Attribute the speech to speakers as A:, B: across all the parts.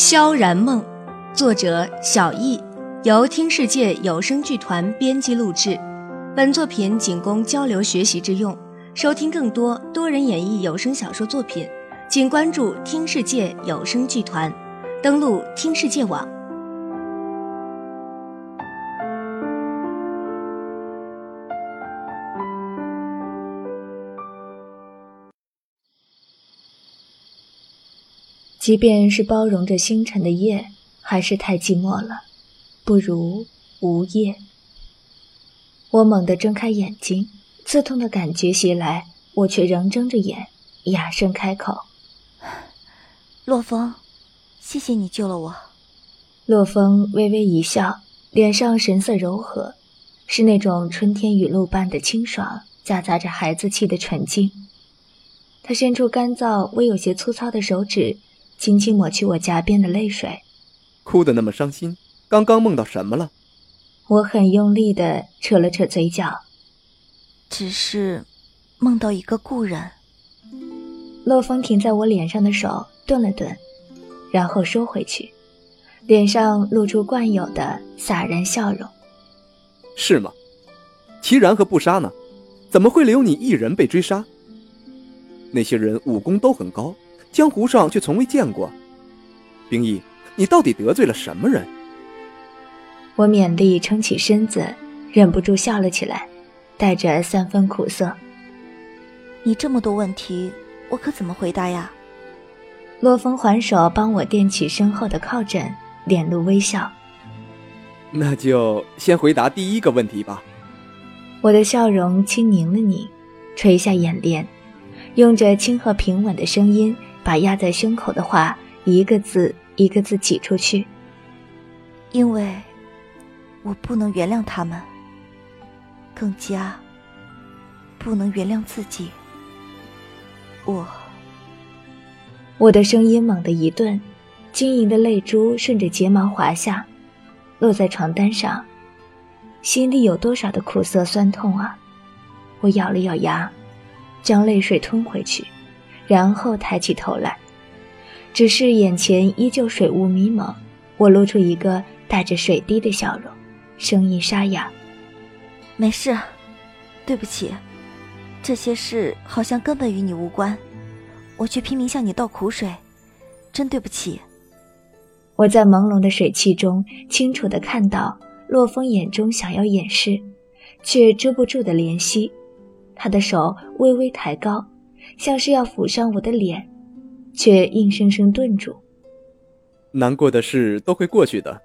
A: 萧然梦，作者小易，由听世界有声剧团编辑录制。本作品仅供交流学习之用。收听更多多人演绎有声小说作品，请关注听世界有声剧团，登录听世界网。
B: 即便是包容着星辰的夜，还是太寂寞了，不如无夜。我猛地睁开眼睛，刺痛的感觉袭来，我却仍睁着眼，哑声开口：“
C: 洛风，谢谢你救了我。”
B: 洛风微微一笑，脸上神色柔和，是那种春天雨露般的清爽，夹杂着孩子气的纯净。他伸出干燥、微有些粗糙的手指。轻轻抹去我颊边的泪水，
D: 哭得那么伤心，刚刚梦到什么了？
B: 我很用力的扯了扯嘴角，
C: 只是梦到一个故人。
B: 洛风停在我脸上的手顿了顿，然后收回去，脸上露出惯有的洒然笑容。
D: 是吗？齐然和不杀呢？怎么会留你一人被追杀？那些人武功都很高。江湖上却从未见过，冰毅，你到底得罪了什么人？
B: 我勉力撑起身子，忍不住笑了起来，带着三分苦涩。
C: 你这么多问题，我可怎么回答呀？
B: 洛风还手帮我垫起身后的靠枕，脸露微笑。
D: 那就先回答第一个问题吧。
B: 我的笑容轻凝了你，垂下眼帘，用着轻和平稳的声音。把压在胸口的话一个字一个字挤出去。
C: 因为，我不能原谅他们，更加不能原谅自己。我，
B: 我的声音猛地一顿，晶莹的泪珠顺着睫毛滑下，落在床单上，心里有多少的苦涩酸痛啊！我咬了咬牙，将泪水吞回去。然后抬起头来，只是眼前依旧水雾迷蒙。我露出一个带着水滴的笑容，声音沙哑：“
C: 没事，对不起，这些事好像根本与你无关，我却拼命向你倒苦水，真对不起。”
B: 我在朦胧的水汽中清楚地看到洛风眼中想要掩饰，却遮不住的怜惜，他的手微微抬高。像是要抚上我的脸，却硬生生顿住。
D: 难过的事都会过去的，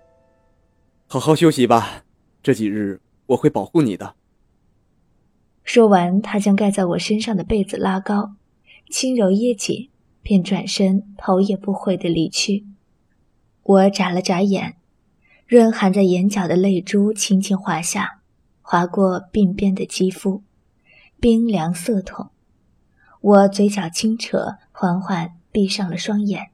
D: 好好休息吧。这几日我会保护你的。
B: 说完，他将盖在我身上的被子拉高，轻柔掖紧，便转身头也不回的离去。我眨了眨眼，润含在眼角的泪珠轻轻滑下，划过鬓边的肌肤，冰凉涩痛。我嘴角轻扯，缓缓闭上了双眼。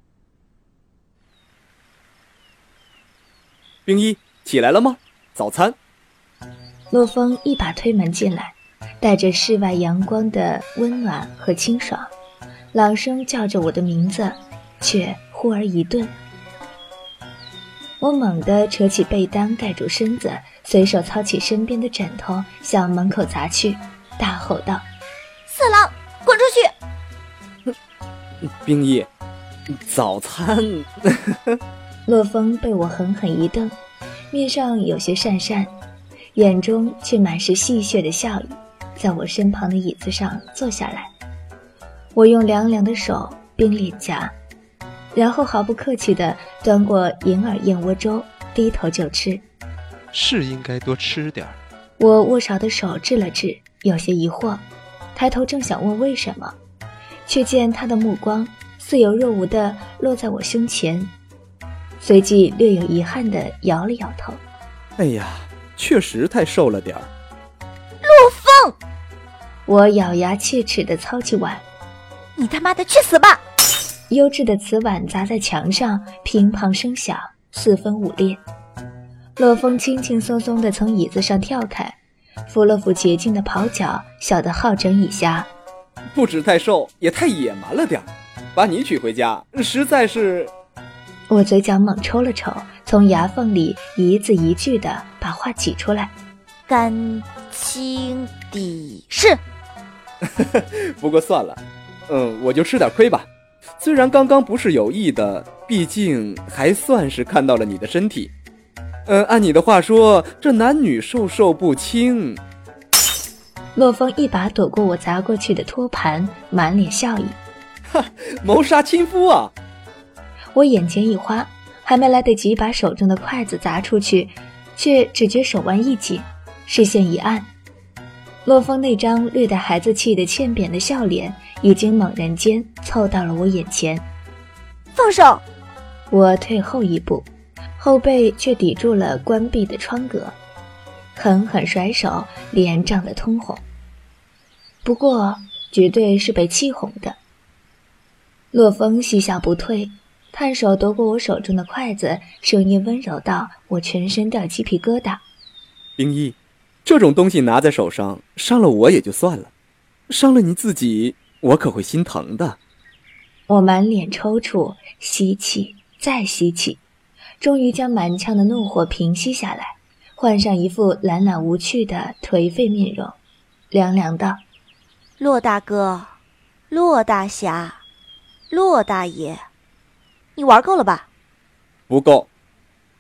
D: 冰一起来了吗？早餐。
B: 洛风一把推门进来，带着室外阳光的温暖和清爽，朗声叫着我的名字，却忽而一顿。我猛地扯起被单盖住身子，随手操起身边的枕头，向门口砸去，大吼道：“
C: 色狼！”滚出
D: 去！冰毅，早餐。
B: 洛风被我狠狠一瞪，面上有些讪讪，眼中却满是戏谑的笑意，在我身旁的椅子上坐下来。我用凉凉的手冰脸颊，然后毫不客气地端过银耳燕窝粥，低头就吃。
E: 是应该多吃点儿。
B: 我握勺的手滞了滞，有些疑惑。抬头正想问为什么，却见他的目光似有若无地落在我胸前，随即略有遗憾地摇了摇头。
D: 哎呀，确实太瘦了点儿。
C: 陆风，
B: 我咬牙切齿地操起碗：“
C: 你他妈的去死吧！”
B: 优质的瓷碗砸在墙上，乒乓声响，四分五裂。洛风轻轻松松地从椅子上跳开。扶了扶洁净的袍脚，笑得好整以暇。
D: 不止太瘦，也太野蛮了点儿把你娶回家，实在是……
B: 我嘴角猛抽了抽，从牙缝里一字一句的把话挤出来。
C: 感情的事。
D: 不过算了，嗯，我就吃点亏吧。虽然刚刚不是有意的，毕竟还算是看到了你的身体。嗯，按你的话说，这男女授受不亲。
B: 洛风一把躲过我砸过去的托盘，满脸笑意。
D: 哈，谋杀亲夫啊！
B: 我眼前一花，还没来得及把手中的筷子砸出去，却只觉手腕一紧，视线一暗。洛风那张略带孩子气的欠扁的笑脸，已经猛然间凑到了我眼前。
C: 放手！
B: 我退后一步，后背却抵住了关闭的窗格，狠狠甩手，脸涨得通红。不过，绝对是被气红的。洛风嬉笑不退，探手夺过我手中的筷子，声音温柔道：“我全身掉鸡皮疙瘩。”
D: 冰衣。这种东西拿在手上，伤了我也就算了，伤了你自己，我可会心疼的。
B: 我满脸抽搐，吸气，再吸气，终于将满腔的怒火平息下来，换上一副懒懒无趣的颓废面容，凉凉道：“
C: 骆大哥，骆大侠，骆大爷，你玩够了吧？”
D: 不够。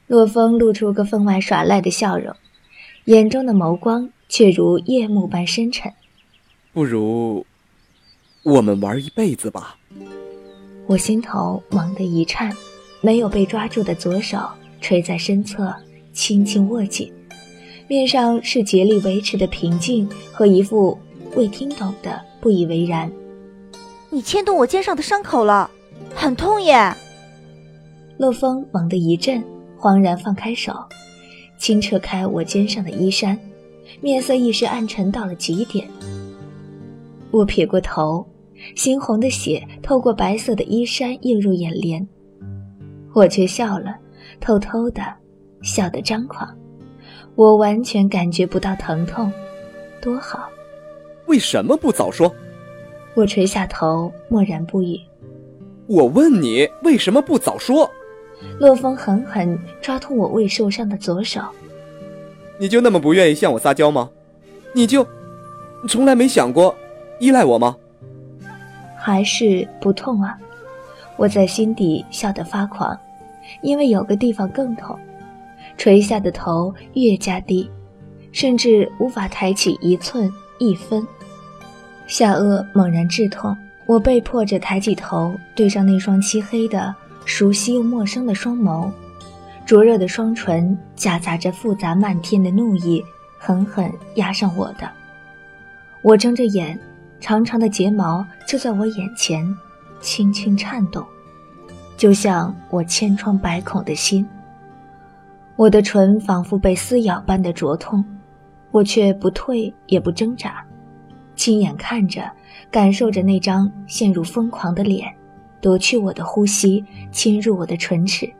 B: 洛风露出个分外耍赖的笑容。眼中的眸光却如夜幕般深沉。
D: 不如，我们玩一辈子吧。
B: 我心头猛地一颤，没有被抓住的左手垂在身侧，轻轻握紧，面上是竭力维持的平静和一副未听懂的不以为然。
C: 你牵动我肩上的伤口了，很痛耶。
B: 乐风猛地一震，恍然放开手。轻扯开我肩上的衣衫，面色一时暗沉到了极点。我撇过头，猩红的血透过白色的衣衫映入眼帘，我却笑了，偷偷的笑得张狂。我完全感觉不到疼痛，多好。
D: 为什么不早说？
B: 我垂下头，默然不语。
D: 我问你，为什么不早说？
B: 洛风狠狠抓痛我未受伤的左手，
D: 你就那么不愿意向我撒娇吗？你就从来没想过依赖我吗？
B: 还是不痛啊？我在心底笑得发狂，因为有个地方更痛，垂下的头越加低，甚至无法抬起一寸一分，下颚猛然剧痛，我被迫着抬起头，对上那双漆黑的。熟悉又陌生的双眸，灼热的双唇夹杂着复杂漫天的怒意，狠狠压上我的。我睁着眼，长长的睫毛就在我眼前，轻轻颤动，就像我千疮百孔的心。我的唇仿佛被撕咬般的灼痛，我却不退也不挣扎，亲眼看着，感受着那张陷入疯狂的脸。夺去我的呼吸，侵入我的唇齿。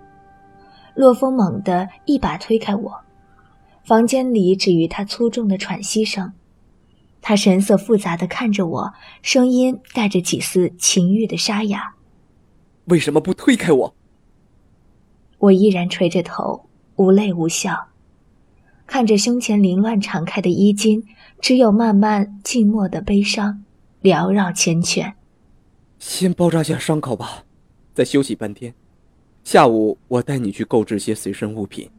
B: 洛风猛地一把推开我，房间里只余他粗重的喘息声。他神色复杂的看着我，声音带着几丝情欲的沙哑：“
D: 为什么不推开我？”
B: 我依然垂着头，无泪无笑，看着胸前凌乱敞开的衣襟，只有慢慢静默的悲伤缭绕缱绻。
D: 先包扎下伤口吧，再休息半天。下午我带你去购置些随身物品。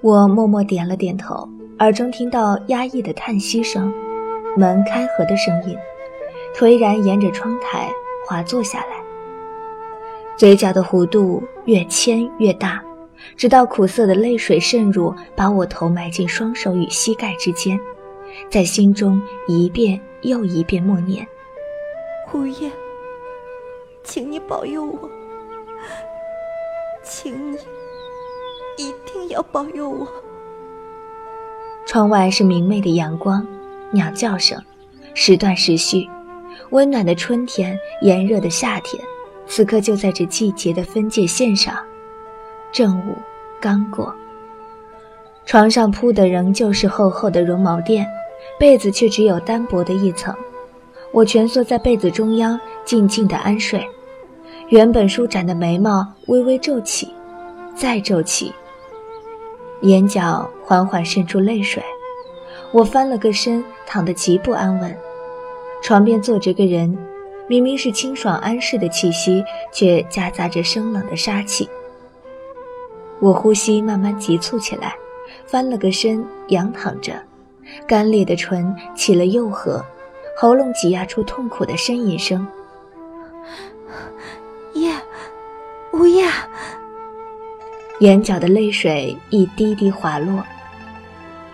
B: 我默默点了点头，耳中听到压抑的叹息声，门开合的声音，颓然沿着窗台滑坐下来。嘴角的弧度越牵越大，直到苦涩的泪水渗入，把我头埋进双手与膝盖之间，在心中一遍又一遍默念。
C: 胡爷，请你保佑我，请你一定要保佑我。
B: 窗外是明媚的阳光，鸟叫声时断时续，温暖的春天，炎热的夏天，此刻就在这季节的分界线上。正午刚过，床上铺的仍旧是厚厚的绒毛垫，被子却只有单薄的一层。我蜷缩在被子中央，静静的安睡。原本舒展的眉毛微微皱起，再皱起，眼角缓缓渗出泪水。我翻了个身，躺得极不安稳。床边坐着个人，明明是清爽安适的气息，却夹杂着生冷的杀气。我呼吸慢慢急促起来，翻了个身，仰躺着，干裂的唇起了幼核，喉咙挤压出痛苦的呻吟声。
C: 夜，午夜，
B: 眼角的泪水一滴滴滑落，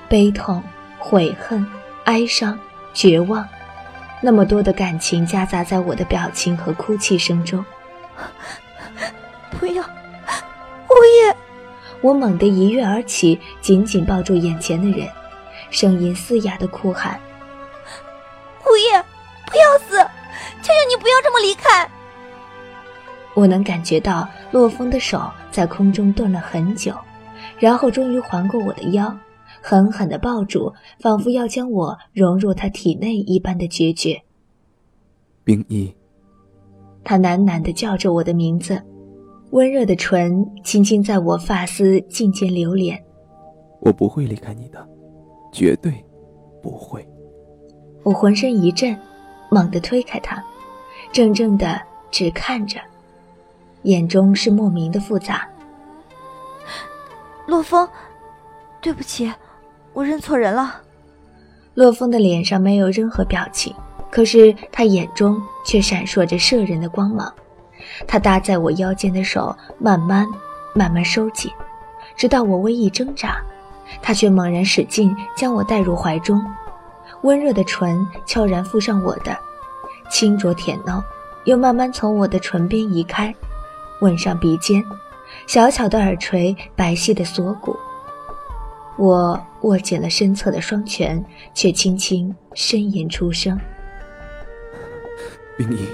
B: 悲痛。悔恨、哀伤、绝望，那么多的感情夹杂在我的表情和哭泣声中。
C: 不要，物业！
B: 我猛地一跃而起，紧紧抱住眼前的人，声音嘶哑的哭喊：“
C: 物业，不要死！求求你不要这么离开！”
B: 我能感觉到洛风的手在空中顿了很久，然后终于环过我的腰。狠狠地抱住，仿佛要将我融入他体内一般的决绝。
D: 冰一，
B: 他喃喃地叫着我的名字，温热的唇轻轻在我发丝尽间流连。
D: 我不会离开你的，绝对不会。
B: 我浑身一震，猛地推开他，怔怔地只看着，眼中是莫名的复杂。
C: 洛风，对不起。我认错人了。
B: 洛风的脸上没有任何表情，可是他眼中却闪烁着摄人的光芒。他搭在我腰间的手慢慢、慢慢收紧，直到我微一挣扎，他却猛然使劲将我带入怀中。温热的唇悄然附上我的，轻啄舔弄，又慢慢从我的唇边移开，吻上鼻尖，小巧的耳垂，白皙的锁骨。我握紧了身侧的双拳，却轻轻呻吟出声：“
D: 冰衣，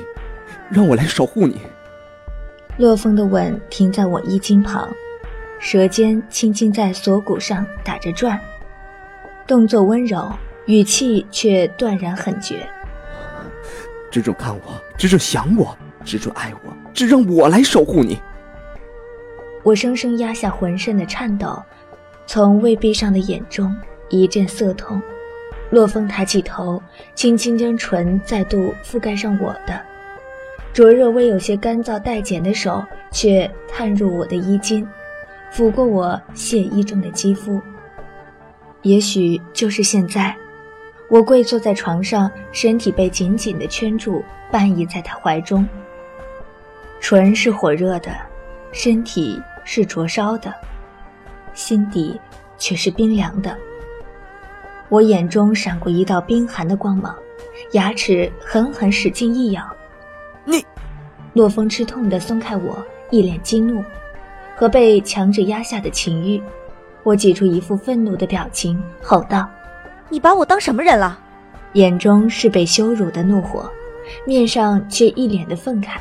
D: 让我来守护你。”
B: 洛风的吻停在我衣襟旁，舌尖轻轻在锁骨上打着转，动作温柔，语气却断然狠绝：“
D: 只准看我，只准想我，只准爱我，只让我来守护你。”
B: 我生生压下浑身的颤抖。从未闭上的眼中一阵涩痛，洛风抬起头，轻轻将唇再度覆盖上我的，灼热微有些干燥带茧的手却探入我的衣襟，抚过我血衣中的肌肤。也许就是现在，我跪坐在床上，身体被紧紧地圈住，半倚在他怀中，唇是火热的，身体是灼烧的。心底却是冰凉的。我眼中闪过一道冰寒的光芒，牙齿狠狠使劲一咬。
D: 你，
B: 洛风吃痛的松开我，一脸激怒和被强制压下的情欲。我挤出一副愤怒的表情，吼道：“
C: 你把我当什么人了？”
B: 眼中是被羞辱的怒火，面上却一脸的愤慨。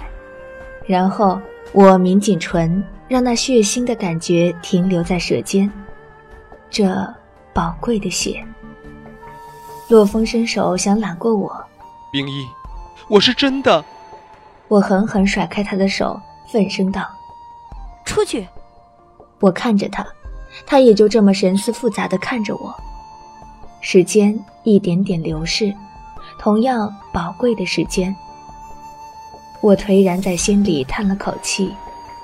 B: 然后我抿紧唇。让那血腥的感觉停留在舌尖，这宝贵的血。洛风伸手想揽过我，
E: 冰衣，我是真的。
B: 我狠狠甩开他的手，愤声道：“
C: 出去！”
B: 我看着他，他也就这么神思复杂的看着我。时间一点点流逝，同样宝贵的时间。我颓然在心里叹了口气。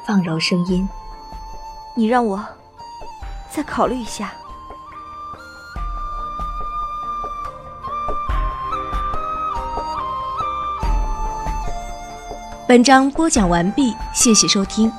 B: 放柔声音，
C: 你让我再考虑一下。
A: 本章播讲完毕，谢谢收听。